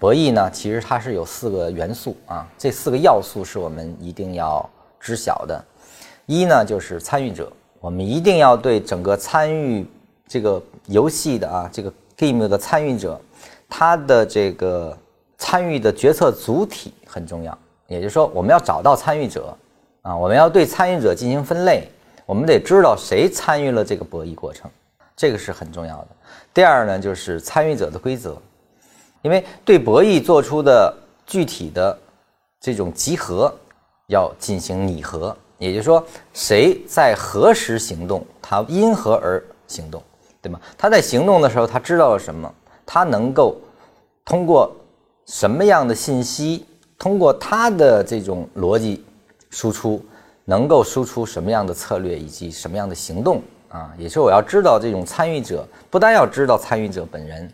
博弈呢，其实它是有四个元素啊，这四个要素是我们一定要知晓的。一呢，就是参与者，我们一定要对整个参与这个游戏的啊，这个 game 的参与者，他的这个参与的决策主体很重要。也就是说，我们要找到参与者啊，我们要对参与者进行分类，我们得知道谁参与了这个博弈过程，这个是很重要的。第二呢，就是参与者的规则，因为对博弈做出的具体的这种集合要进行拟合，也就是说，谁在何时行动，他因何而行动，对吗？他在行动的时候，他知道了什么？他能够通过什么样的信息？通过他的这种逻辑输出，能够输出什么样的策略以及什么样的行动啊？也是我要知道这种参与者，不单要知道参与者本人，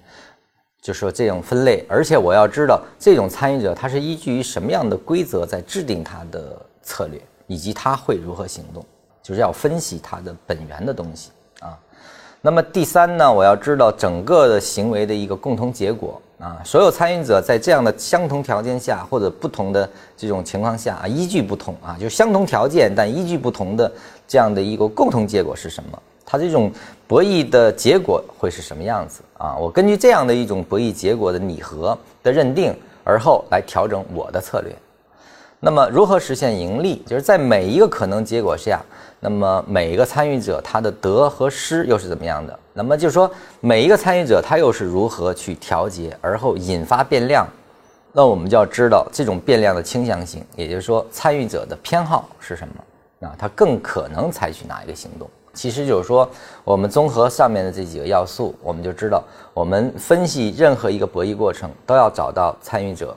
就说这种分类，而且我要知道这种参与者他是依据于什么样的规则在制定他的策略，以及他会如何行动，就是要分析他的本源的东西啊。那么第三呢，我要知道整个的行为的一个共同结果。啊，所有参与者在这样的相同条件下或者不同的这种情况下啊，依据不同啊，就相同条件但依据不同的这样的一个共同结果是什么？它这种博弈的结果会是什么样子啊？我根据这样的一种博弈结果的拟合的认定，而后来调整我的策略。那么如何实现盈利？就是在每一个可能结果下。那么每一个参与者他的得和失又是怎么样的？那么就是说每一个参与者他又是如何去调节而后引发变量？那我们就要知道这种变量的倾向性，也就是说参与者的偏好是什么？啊，他更可能采取哪一个行动？其实就是说我们综合上面的这几个要素，我们就知道我们分析任何一个博弈过程都要找到参与者，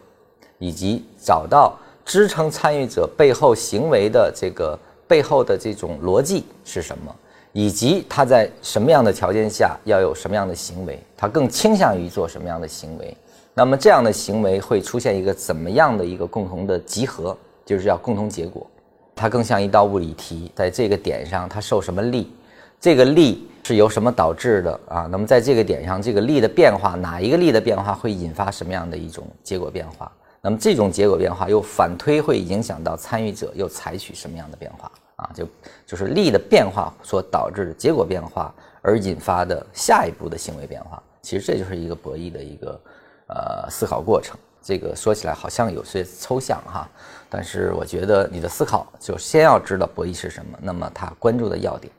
以及找到支撑参与者背后行为的这个。背后的这种逻辑是什么，以及他在什么样的条件下要有什么样的行为，他更倾向于做什么样的行为？那么这样的行为会出现一个怎么样的一个共同的集合，就是要共同结果。它更像一道物理题，在这个点上它受什么力，这个力是由什么导致的啊？那么在这个点上，这个力的变化，哪一个力的变化会引发什么样的一种结果变化？那么这种结果变化又反推会影响到参与者又采取什么样的变化啊？就就是力的变化所导致的结果变化而引发的下一步的行为变化。其实这就是一个博弈的一个呃思考过程。这个说起来好像有些抽象哈，但是我觉得你的思考就先要知道博弈是什么，那么他关注的要点。